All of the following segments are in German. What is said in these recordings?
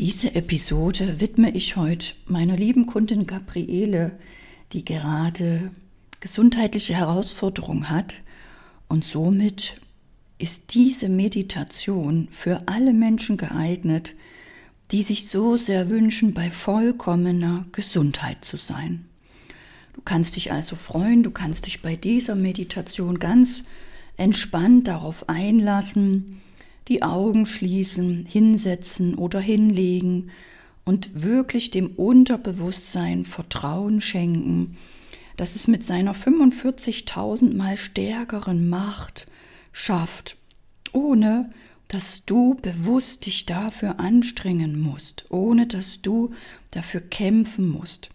Diese Episode widme ich heute meiner lieben Kundin Gabriele, die gerade gesundheitliche Herausforderungen hat und somit ist diese Meditation für alle Menschen geeignet, die sich so sehr wünschen, bei vollkommener Gesundheit zu sein. Du kannst dich also freuen, du kannst dich bei dieser Meditation ganz entspannt darauf einlassen, die Augen schließen, hinsetzen oder hinlegen und wirklich dem Unterbewusstsein Vertrauen schenken, dass es mit seiner 45.000 mal stärkeren Macht schafft, ohne dass du bewusst dich dafür anstrengen musst, ohne dass du dafür kämpfen musst.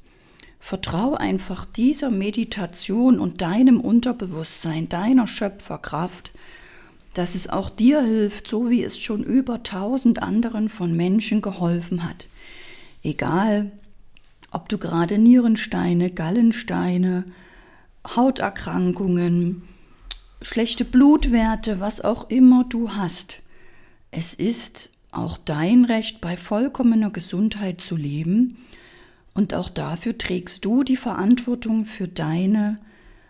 Vertrau einfach dieser Meditation und deinem Unterbewusstsein, deiner Schöpferkraft, dass es auch dir hilft, so wie es schon über tausend anderen von Menschen geholfen hat. Egal, ob du gerade Nierensteine, Gallensteine, Hauterkrankungen, schlechte Blutwerte, was auch immer du hast. Es ist auch dein Recht, bei vollkommener Gesundheit zu leben, und auch dafür trägst du die Verantwortung für deine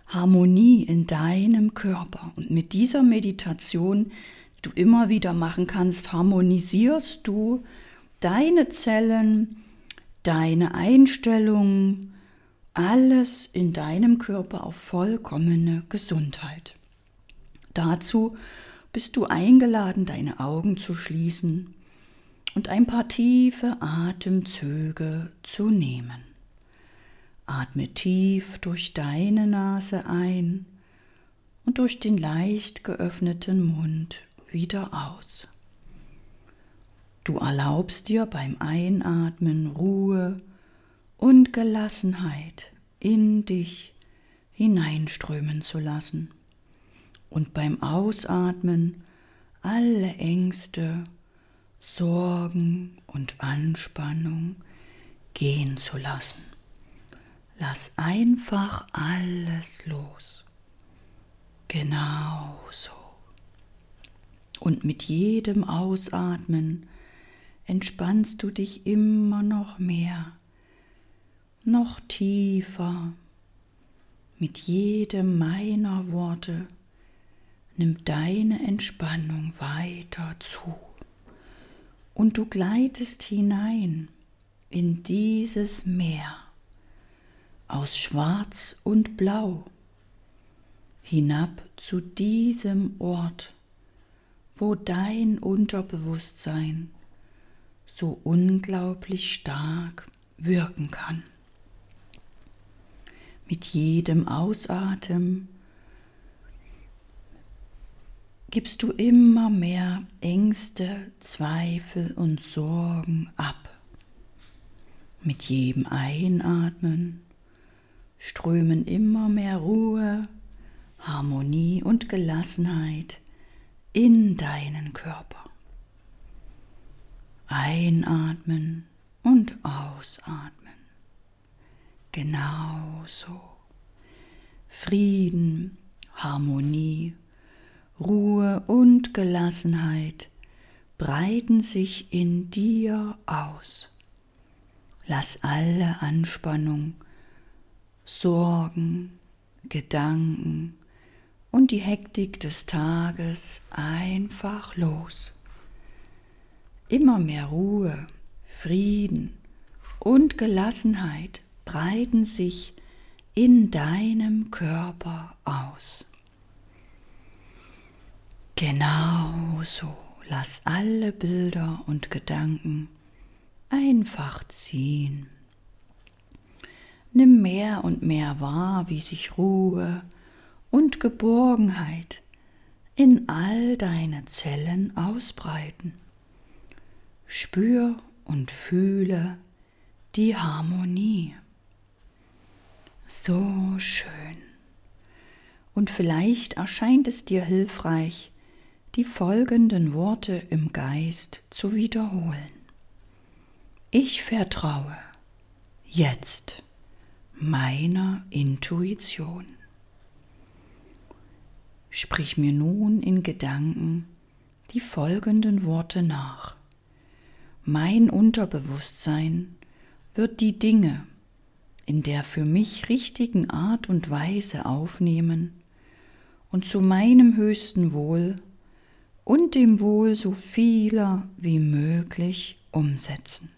Harmonie in deinem Körper. Und mit dieser Meditation, die du immer wieder machen kannst, harmonisierst du deine Zellen, deine Einstellungen, alles in deinem Körper auf vollkommene Gesundheit. Dazu bist du eingeladen, deine Augen zu schließen und ein paar tiefe Atemzüge zu nehmen. Atme tief durch deine Nase ein und durch den leicht geöffneten Mund wieder aus. Du erlaubst dir beim Einatmen Ruhe und Gelassenheit in dich hineinströmen zu lassen und beim Ausatmen alle Ängste, Sorgen und Anspannung gehen zu lassen. Lass einfach alles los. Genau so. Und mit jedem Ausatmen entspannst du dich immer noch mehr, noch tiefer. Mit jedem meiner Worte nimmt deine Entspannung weiter zu. Und du gleitest hinein in dieses Meer aus Schwarz und Blau hinab zu diesem Ort, wo dein Unterbewusstsein so unglaublich stark wirken kann. Mit jedem Ausatmen gibst du immer mehr Ängste, Zweifel und Sorgen ab. Mit jedem Einatmen strömen immer mehr Ruhe, Harmonie und Gelassenheit in deinen Körper. Einatmen und ausatmen. Genauso. Frieden, Harmonie, Ruhe und Gelassenheit breiten sich in dir aus. Lass alle Anspannung Sorgen, Gedanken und die Hektik des Tages einfach los. Immer mehr Ruhe, Frieden und Gelassenheit breiten sich in deinem Körper aus. Genau so, lass alle Bilder und Gedanken einfach ziehen. Nimm mehr und mehr wahr, wie sich Ruhe und Geborgenheit in all deine Zellen ausbreiten. Spür und fühle die Harmonie. So schön. Und vielleicht erscheint es dir hilfreich, die folgenden Worte im Geist zu wiederholen. Ich vertraue jetzt meiner Intuition. Sprich mir nun in Gedanken die folgenden Worte nach. mein Unterbewusstsein wird die Dinge in der für mich richtigen Art und Weise aufnehmen und zu meinem höchsten Wohl und dem Wohl so vieler wie möglich umsetzen.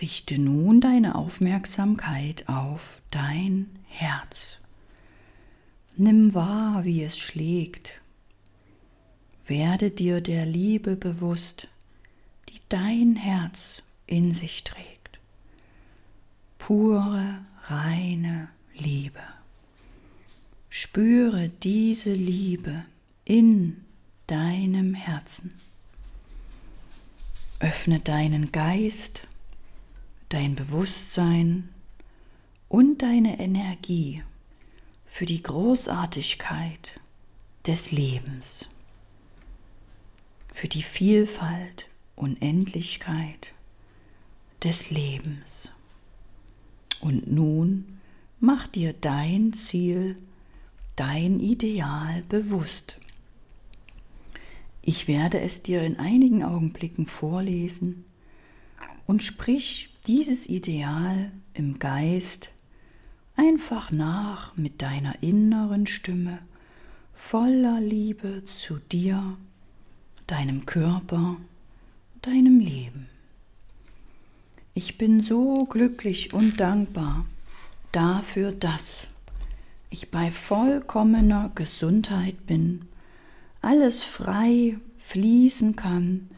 Richte nun deine Aufmerksamkeit auf dein Herz. Nimm wahr, wie es schlägt. Werde dir der Liebe bewusst, die dein Herz in sich trägt. Pure, reine Liebe. Spüre diese Liebe in deinem Herzen. Öffne deinen Geist, dein Bewusstsein und deine Energie für die Großartigkeit des Lebens, für die Vielfalt, Unendlichkeit des Lebens. Und nun mach dir dein Ziel, dein Ideal bewusst. Ich werde es dir in einigen Augenblicken vorlesen und sprich dieses Ideal im Geist einfach nach mit deiner inneren Stimme voller Liebe zu dir, deinem Körper, deinem Leben. Ich bin so glücklich und dankbar dafür, dass ich bei vollkommener Gesundheit bin alles frei fließen kann,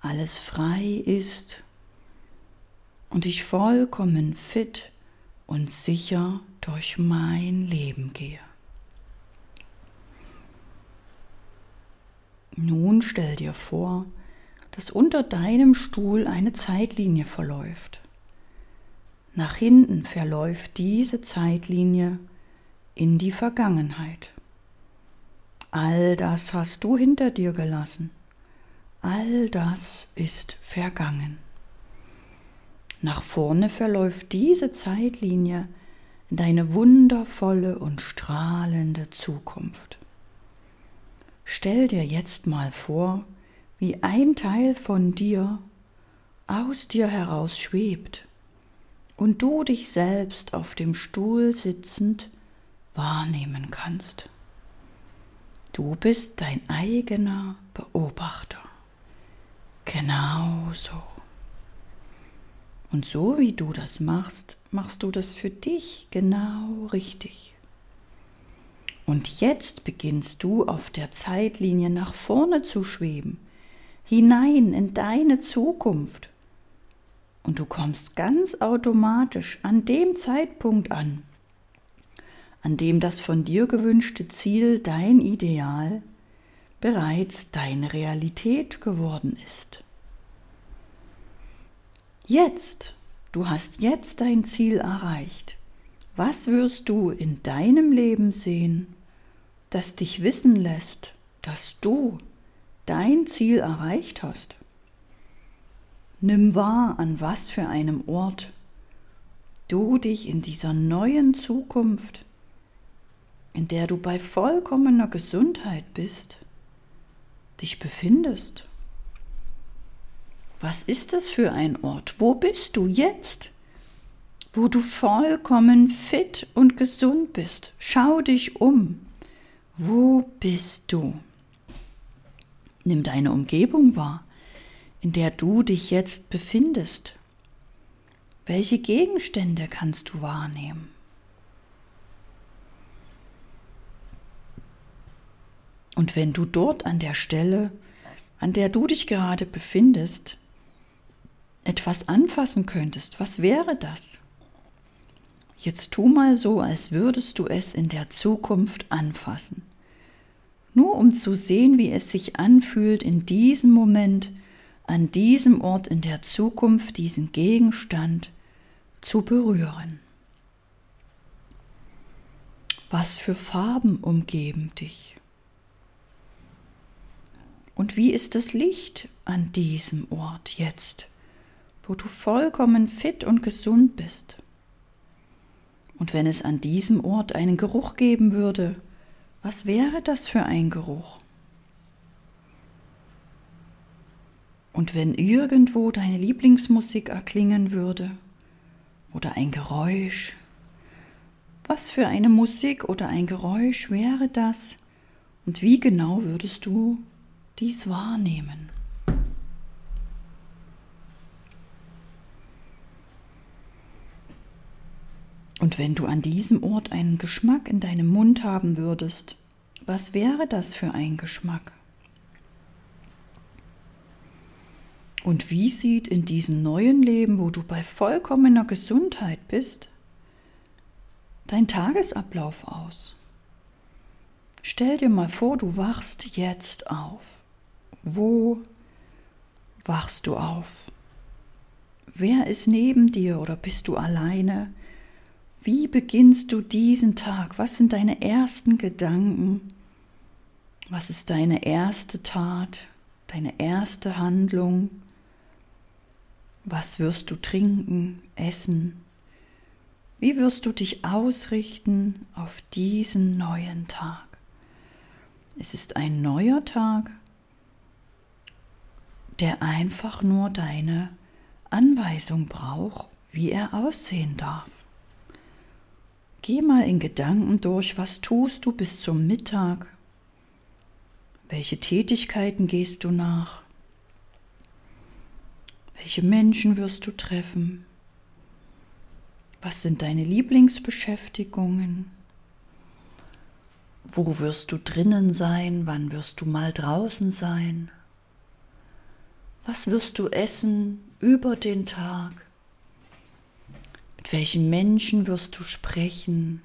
alles frei ist und ich vollkommen fit und sicher durch mein Leben gehe. Nun stell dir vor, dass unter deinem Stuhl eine Zeitlinie verläuft. Nach hinten verläuft diese Zeitlinie in die Vergangenheit. All das hast du hinter dir gelassen. All das ist vergangen. Nach vorne verläuft diese Zeitlinie in deine wundervolle und strahlende Zukunft. Stell dir jetzt mal vor, wie ein Teil von dir aus dir heraus schwebt und du dich selbst auf dem Stuhl sitzend wahrnehmen kannst. Du bist dein eigener Beobachter. Genau so. Und so wie du das machst, machst du das für dich genau richtig. Und jetzt beginnst du auf der Zeitlinie nach vorne zu schweben, hinein in deine Zukunft. Und du kommst ganz automatisch an dem Zeitpunkt an, an dem das von dir gewünschte Ziel, dein Ideal, bereits deine Realität geworden ist. Jetzt, du hast jetzt dein Ziel erreicht. Was wirst du in deinem Leben sehen, das dich wissen lässt, dass du dein Ziel erreicht hast? Nimm wahr, an was für einem Ort du dich in dieser neuen Zukunft in der du bei vollkommener Gesundheit bist, dich befindest. Was ist das für ein Ort? Wo bist du jetzt? Wo du vollkommen fit und gesund bist. Schau dich um. Wo bist du? Nimm deine Umgebung wahr, in der du dich jetzt befindest. Welche Gegenstände kannst du wahrnehmen? Und wenn du dort an der Stelle, an der du dich gerade befindest, etwas anfassen könntest, was wäre das? Jetzt tu mal so, als würdest du es in der Zukunft anfassen. Nur um zu sehen, wie es sich anfühlt, in diesem Moment, an diesem Ort in der Zukunft diesen Gegenstand zu berühren. Was für Farben umgeben dich? Und wie ist das Licht an diesem Ort jetzt, wo du vollkommen fit und gesund bist? Und wenn es an diesem Ort einen Geruch geben würde, was wäre das für ein Geruch? Und wenn irgendwo deine Lieblingsmusik erklingen würde oder ein Geräusch, was für eine Musik oder ein Geräusch wäre das und wie genau würdest du dies wahrnehmen? Und wenn du an diesem Ort einen Geschmack in deinem Mund haben würdest, was wäre das für ein Geschmack? Und wie sieht in diesem neuen Leben, wo du bei vollkommener Gesundheit bist, dein Tagesablauf aus? Stell dir mal vor, du wachst jetzt auf. Wo wachst du auf? Wer ist neben dir oder bist du alleine? Wie beginnst du diesen Tag? Was sind deine ersten Gedanken? Was ist deine erste Tat, deine erste Handlung? Was wirst du trinken, essen? Wie wirst du dich ausrichten auf diesen neuen Tag? Es ist ein neuer Tag, der einfach nur deine Anweisung braucht, wie er aussehen darf. Geh mal in Gedanken durch, was tust du bis zum Mittag? Welche Tätigkeiten gehst du nach? Welche Menschen wirst du treffen? Was sind deine Lieblingsbeschäftigungen? Wo wirst du drinnen sein? Wann wirst du mal draußen sein? Was wirst du essen über den Tag? Mit welchen Menschen wirst du sprechen?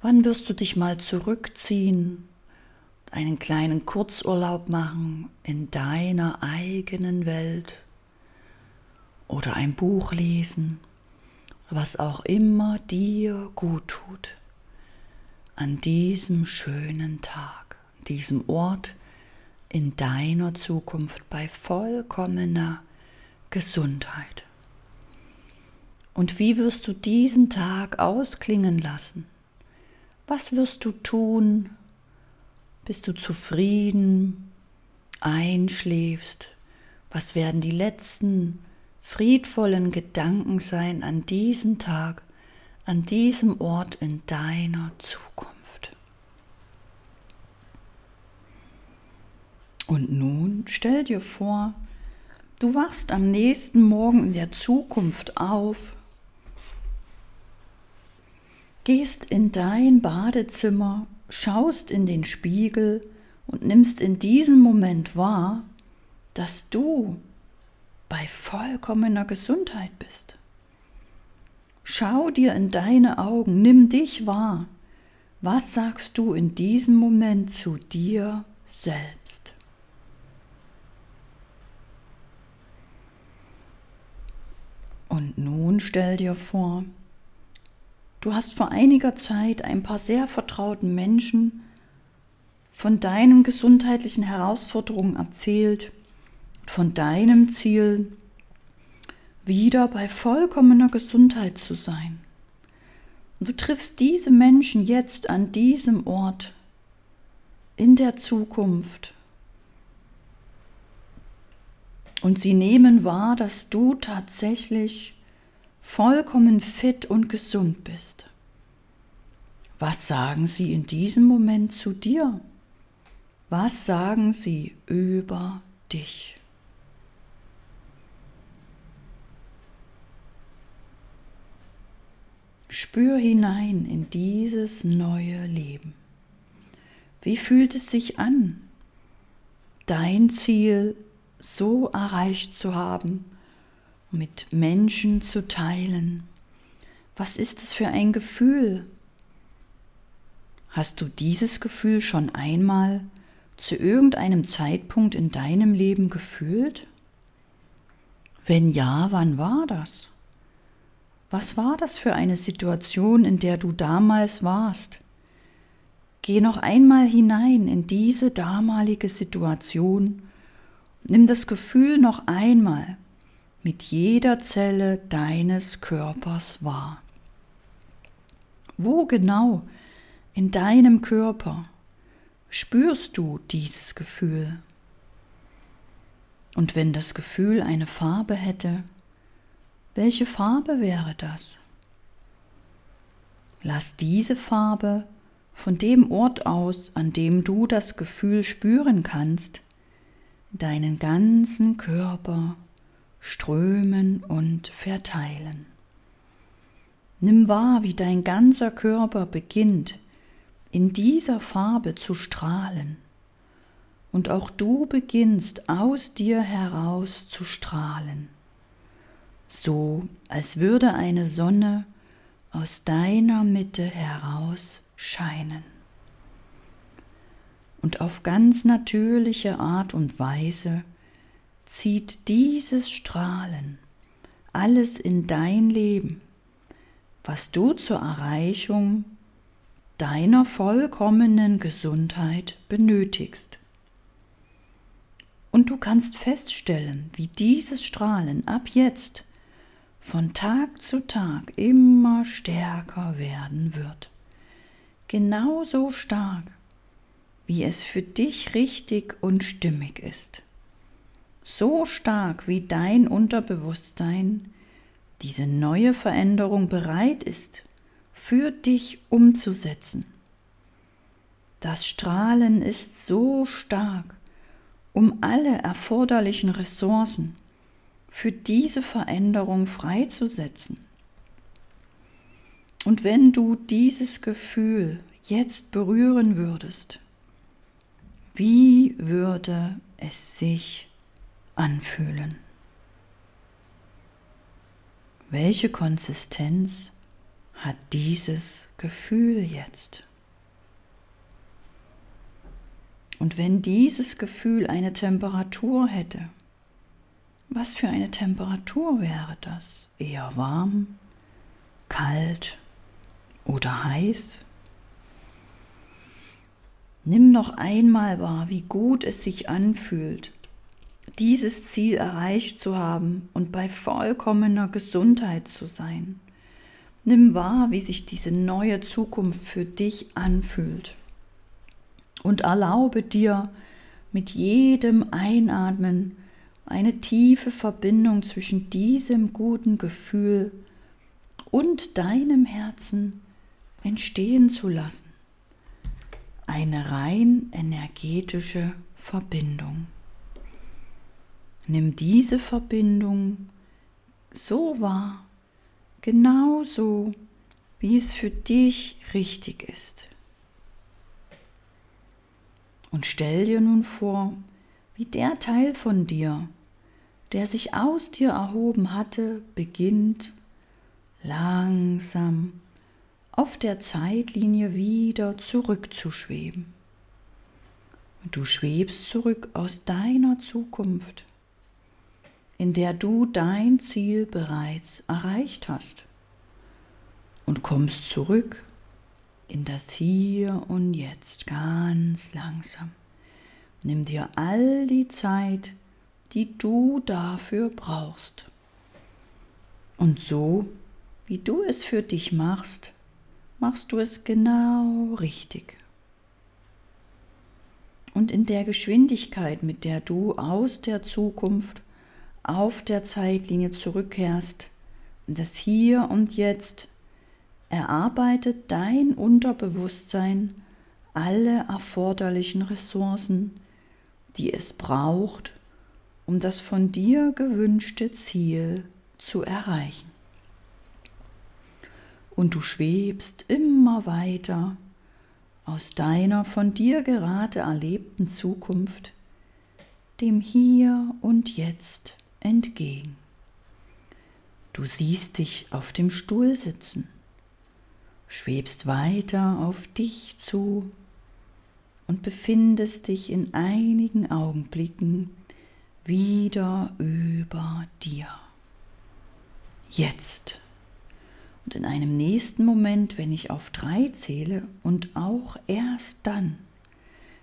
Wann wirst du dich mal zurückziehen, einen kleinen Kurzurlaub machen in deiner eigenen Welt oder ein Buch lesen, was auch immer dir gut tut an diesem schönen Tag, diesem Ort in deiner Zukunft bei vollkommener Gesundheit. Und wie wirst du diesen Tag ausklingen lassen? Was wirst du tun? Bist du zufrieden? Einschläfst? Was werden die letzten friedvollen Gedanken sein an diesem Tag, an diesem Ort in deiner Zukunft? Und nun stell dir vor, du wachst am nächsten Morgen in der Zukunft auf gehst in dein Badezimmer, schaust in den Spiegel und nimmst in diesem Moment wahr, dass du bei vollkommener Gesundheit bist. Schau dir in deine Augen, nimm dich wahr. Was sagst du in diesem Moment zu dir selbst? Und nun stell dir vor, Du hast vor einiger Zeit ein paar sehr vertrauten Menschen von deinen gesundheitlichen Herausforderungen erzählt, von deinem Ziel, wieder bei vollkommener Gesundheit zu sein. Und du triffst diese Menschen jetzt an diesem Ort, in der Zukunft. Und sie nehmen wahr, dass du tatsächlich vollkommen fit und gesund bist. Was sagen sie in diesem Moment zu dir? Was sagen sie über dich? Spür hinein in dieses neue Leben. Wie fühlt es sich an, dein Ziel so erreicht zu haben, mit Menschen zu teilen. Was ist es für ein Gefühl? Hast du dieses Gefühl schon einmal zu irgendeinem Zeitpunkt in deinem Leben gefühlt? Wenn ja, wann war das? Was war das für eine Situation, in der du damals warst? Geh noch einmal hinein in diese damalige Situation, nimm das Gefühl noch einmal mit jeder Zelle deines Körpers wahr. Wo genau in deinem Körper spürst du dieses Gefühl? Und wenn das Gefühl eine Farbe hätte, welche Farbe wäre das? Lass diese Farbe von dem Ort aus, an dem du das Gefühl spüren kannst, deinen ganzen Körper strömen und verteilen. Nimm wahr, wie dein ganzer Körper beginnt, in dieser Farbe zu strahlen. Und auch du beginnst aus dir heraus zu strahlen, so als würde eine Sonne aus deiner Mitte heraus scheinen und auf ganz natürliche Art und Weise zieht dieses Strahlen alles in dein Leben, was du zur Erreichung deiner vollkommenen Gesundheit benötigst. Und du kannst feststellen, wie dieses Strahlen ab jetzt von Tag zu Tag immer stärker werden wird. Genauso stark, wie es für dich richtig und stimmig ist. So stark wie dein Unterbewusstsein diese neue Veränderung bereit ist, für dich umzusetzen. Das Strahlen ist so stark, um alle erforderlichen Ressourcen für diese Veränderung freizusetzen. Und wenn du dieses Gefühl jetzt berühren würdest, wie würde es sich anfühlen? Welche Konsistenz hat dieses Gefühl jetzt? Und wenn dieses Gefühl eine Temperatur hätte, was für eine Temperatur wäre das? Eher warm, kalt oder heiß? Nimm noch einmal wahr, wie gut es sich anfühlt, dieses Ziel erreicht zu haben und bei vollkommener Gesundheit zu sein. Nimm wahr, wie sich diese neue Zukunft für dich anfühlt. Und erlaube dir mit jedem Einatmen eine tiefe Verbindung zwischen diesem guten Gefühl und deinem Herzen entstehen zu lassen eine rein energetische Verbindung. Nimm diese Verbindung so wahr, genauso wie es für dich richtig ist. Und stell dir nun vor, wie der Teil von dir, der sich aus dir erhoben hatte, beginnt langsam auf der Zeitlinie wieder zurückzuschweben. Und du schwebst zurück aus deiner Zukunft, in der du dein Ziel bereits erreicht hast. Und kommst zurück in das Hier und Jetzt ganz langsam. Nimm dir all die Zeit, die du dafür brauchst. Und so, wie du es für dich machst, machst du es genau richtig. Und in der Geschwindigkeit, mit der du aus der Zukunft auf der Zeitlinie zurückkehrst, das Hier und Jetzt, erarbeitet dein Unterbewusstsein alle erforderlichen Ressourcen, die es braucht, um das von dir gewünschte Ziel zu erreichen. Und du schwebst immer weiter aus deiner von dir gerade erlebten Zukunft dem Hier und Jetzt entgegen. Du siehst dich auf dem Stuhl sitzen, schwebst weiter auf dich zu und befindest dich in einigen Augenblicken wieder über dir. Jetzt und in einem nächsten Moment, wenn ich auf drei zähle und auch erst dann,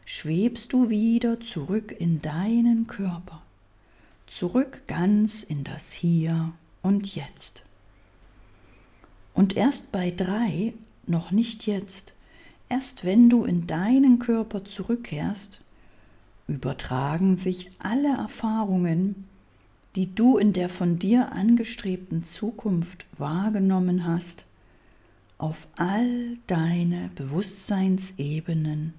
schwebst du wieder zurück in deinen Körper, zurück ganz in das Hier und Jetzt. Und erst bei drei, noch nicht jetzt, erst wenn du in deinen Körper zurückkehrst, übertragen sich alle Erfahrungen, die du in der von dir angestrebten Zukunft wahrgenommen hast, auf all deine Bewusstseinsebenen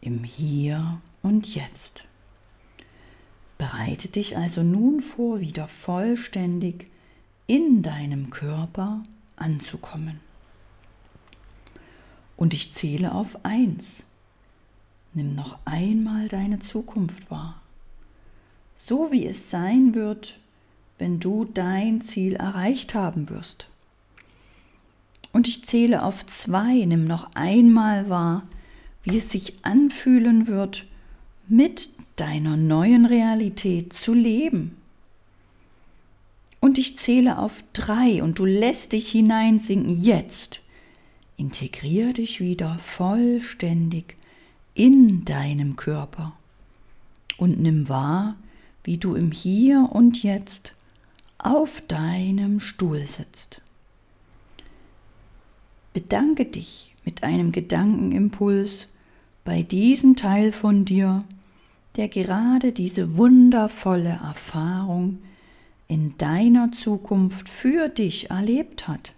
im Hier und Jetzt. Bereite dich also nun vor, wieder vollständig in deinem Körper anzukommen. Und ich zähle auf eins. Nimm noch einmal deine Zukunft wahr. So wie es sein wird, wenn du dein Ziel erreicht haben wirst. Und ich zähle auf zwei. Nimm noch einmal wahr, wie es sich anfühlen wird, mit deiner neuen Realität zu leben. Und ich zähle auf drei und du lässt dich hineinsinken jetzt. Integrier dich wieder vollständig in deinem Körper und nimm wahr, wie du im Hier und Jetzt auf deinem Stuhl sitzt. Bedanke dich mit einem Gedankenimpuls bei diesem Teil von dir, der gerade diese wundervolle Erfahrung in deiner Zukunft für dich erlebt hat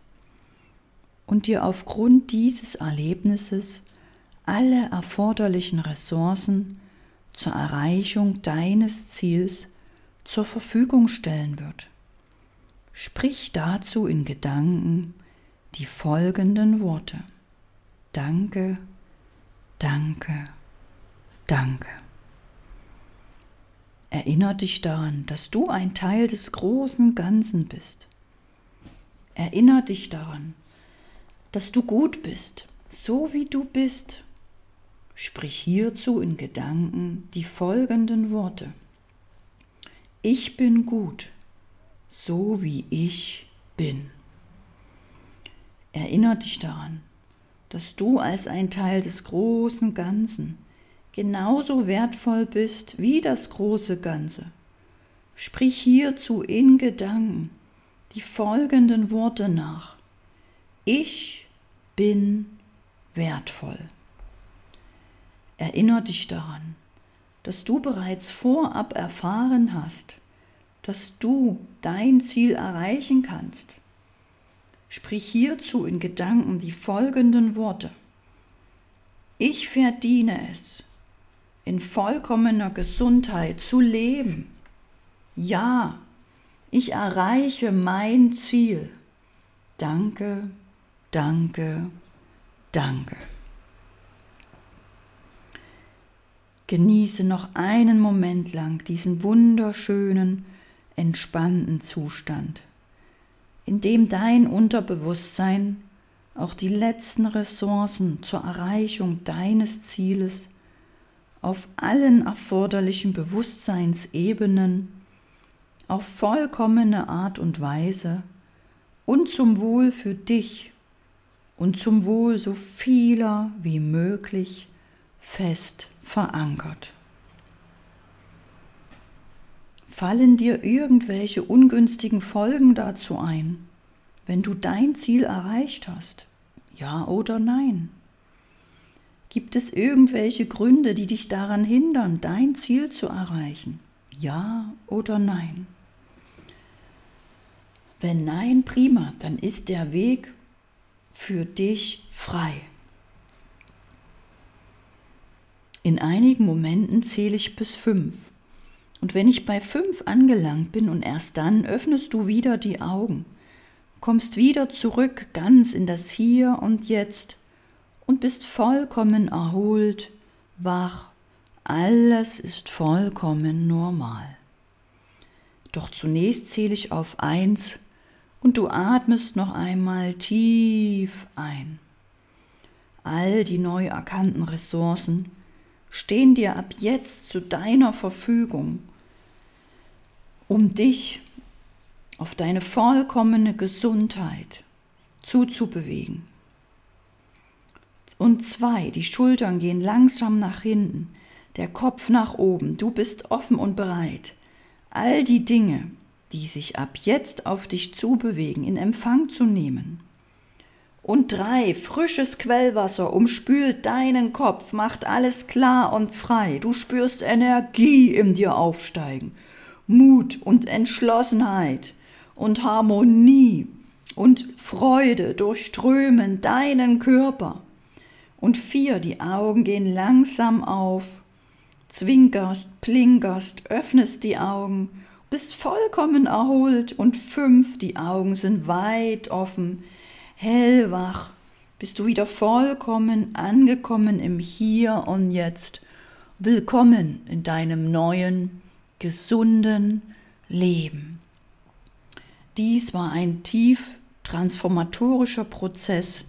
und dir aufgrund dieses Erlebnisses alle erforderlichen Ressourcen zur Erreichung deines Ziels zur Verfügung stellen wird. Sprich dazu in Gedanken die folgenden Worte. Danke, danke, danke. Erinner dich daran, dass du ein Teil des großen Ganzen bist. Erinner dich daran, dass du gut bist, so wie du bist Sprich hierzu in Gedanken die folgenden Worte. Ich bin gut, so wie ich bin. Erinner dich daran, dass du als ein Teil des großen Ganzen genauso wertvoll bist wie das große Ganze. Sprich hierzu in Gedanken die folgenden Worte nach. Ich bin wertvoll. Erinner dich daran, dass du bereits vorab erfahren hast, dass du dein Ziel erreichen kannst. Sprich hierzu in Gedanken die folgenden Worte. Ich verdiene es, in vollkommener Gesundheit zu leben. Ja, ich erreiche mein Ziel. Danke, danke, danke. Genieße noch einen Moment lang diesen wunderschönen, entspannten Zustand, in dem dein Unterbewusstsein auch die letzten Ressourcen zur Erreichung deines Zieles auf allen erforderlichen Bewusstseinsebenen auf vollkommene Art und Weise und zum Wohl für dich und zum Wohl so vieler wie möglich fest verankert. Fallen dir irgendwelche ungünstigen Folgen dazu ein, wenn du dein Ziel erreicht hast? Ja oder nein? Gibt es irgendwelche Gründe, die dich daran hindern, dein Ziel zu erreichen? Ja oder nein? Wenn nein, prima, dann ist der Weg für dich frei. In einigen Momenten zähle ich bis fünf. Und wenn ich bei fünf angelangt bin und erst dann öffnest du wieder die Augen, kommst wieder zurück ganz in das Hier und Jetzt und bist vollkommen erholt, wach, alles ist vollkommen normal. Doch zunächst zähle ich auf eins und du atmest noch einmal tief ein. All die neu erkannten Ressourcen, stehen dir ab jetzt zu deiner Verfügung, um dich auf deine vollkommene Gesundheit zuzubewegen. Und zwei, die Schultern gehen langsam nach hinten, der Kopf nach oben, du bist offen und bereit, all die Dinge, die sich ab jetzt auf dich zubewegen, in Empfang zu nehmen Und drei, frisches Quellwasser umspült deinen Kopf, macht alles klar und frei. Du spürst Energie in dir aufsteigen, Mut und Entschlossenheit und Harmonie und Freude durchströmen deinen Körper. Und vier, die Augen gehen langsam auf, zwinkerst, plinkerst, öffnest die Augen, bist vollkommen erholt. Und fünf, die Augen sind weit offen, hellwach, bist du wieder vollkommen angekommen im Hier und Jetzt. Willkommen in deinem neuen, gesunden Leben. Dies war ein tief transformatorischer Prozess.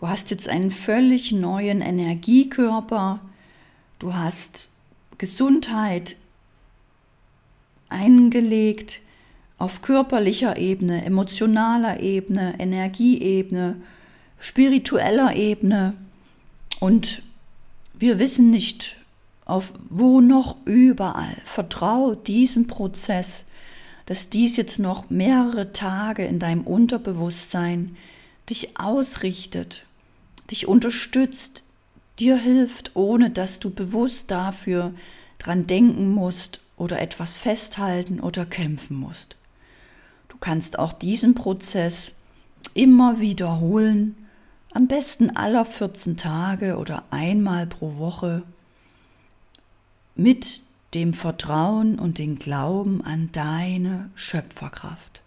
Du hast jetzt einen völlig neuen Energiekörper. Du hast Gesundheit eingelegt auf körperlicher Ebene, emotionaler Ebene, Energieebene, spiritueller Ebene. Und wir wissen nicht, auf wo noch überall. Vertrau diesem Prozess, dass dies jetzt noch mehrere Tage in deinem Unterbewusstsein dich ausrichtet, dich unterstützt, dir hilft, ohne dass du bewusst dafür dran denken musst oder etwas festhalten oder kämpfen musst kannst auch diesen Prozess immer wiederholen, am besten aller 14 Tage oder einmal pro Woche mit dem Vertrauen und dem Glauben an deine Schöpferkraft.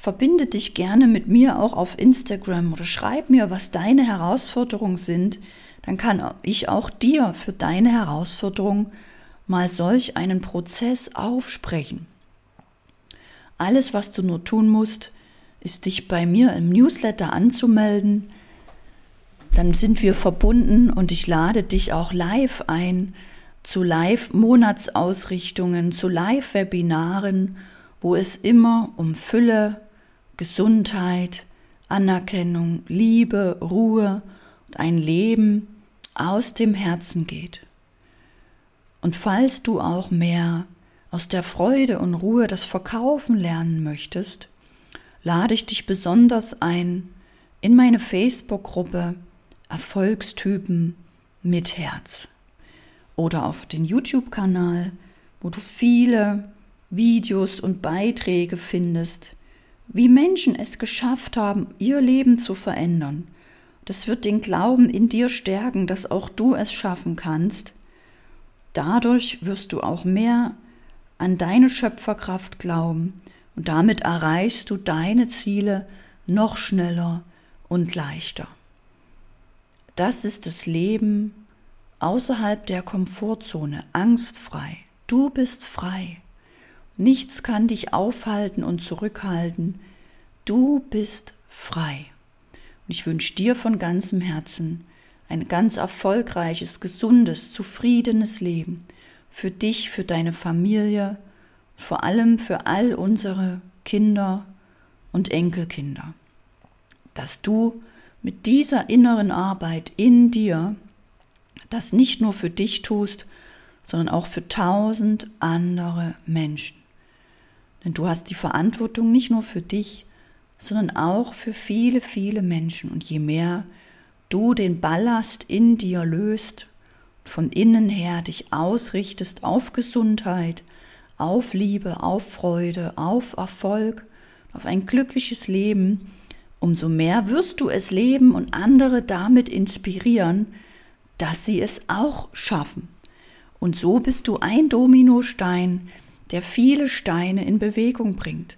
Verbinde dich gerne mit mir auch auf Instagram oder schreib mir, was deine Herausforderungen sind, dann kann ich auch dir für deine Herausforderung mal solch einen Prozess aufsprechen. Alles, was du nur tun musst, ist dich bei mir im Newsletter anzumelden. Dann sind wir verbunden und ich lade dich auch live ein zu Live-Monatsausrichtungen, zu Live-Webinaren, wo es immer um Fülle, Gesundheit, Anerkennung, Liebe, Ruhe und ein Leben aus dem Herzen geht. Und falls du auch mehr aus der Freude und Ruhe das Verkaufen lernen möchtest, lade ich dich besonders ein in meine Facebook-Gruppe Erfolgstypen mit Herz oder auf den YouTube-Kanal, wo du viele Videos und Beiträge findest, wie Menschen es geschafft haben, ihr Leben zu verändern. Das wird den Glauben in dir stärken, dass auch du es schaffen kannst. Dadurch wirst du auch mehr an deine Schöpferkraft glauben und damit erreichst du deine Ziele noch schneller und leichter. Das ist das Leben außerhalb der Komfortzone, angstfrei. Du bist frei. Nichts kann dich aufhalten und zurückhalten. Du bist frei. Und ich wünsche dir von ganzem Herzen ein ganz erfolgreiches, gesundes, zufriedenes Leben für dich, für deine Familie, vor allem für all unsere Kinder und Enkelkinder. Dass du mit dieser inneren Arbeit in dir das nicht nur für dich tust, sondern auch für tausend andere Menschen. Denn du hast die Verantwortung nicht nur für dich, sondern auch für viele, viele Menschen. Und je mehr du den Ballast in dir löst von innen her dich ausrichtest auf Gesundheit, auf Liebe, auf Freude, auf Erfolg, auf ein glückliches Leben, umso mehr wirst du es leben und andere damit inspirieren, dass sie es auch schaffen. Und so bist du ein Dominostein, der viele Steine in Bewegung bringt.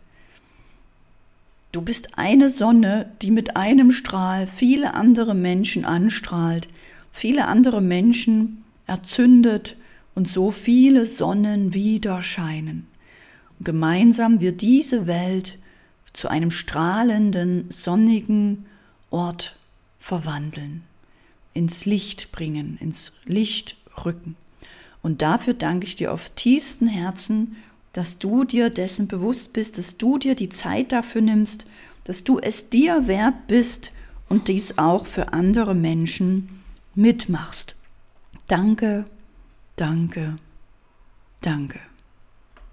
Du bist eine Sonne, die mit einem Strahl viele andere Menschen anstrahlt, viele andere Menschen erzündet und so viele Sonnen wieder scheinen. Und gemeinsam wird diese Welt zu einem strahlenden, sonnigen Ort verwandeln, ins Licht bringen, ins Licht rücken. Und dafür danke ich dir auf tiefsten Herzen, dass du dir dessen bewusst bist, dass du dir die Zeit dafür nimmst, dass du es dir wert bist und dies auch für andere Menschen mitmachst. Danke, danke, danke.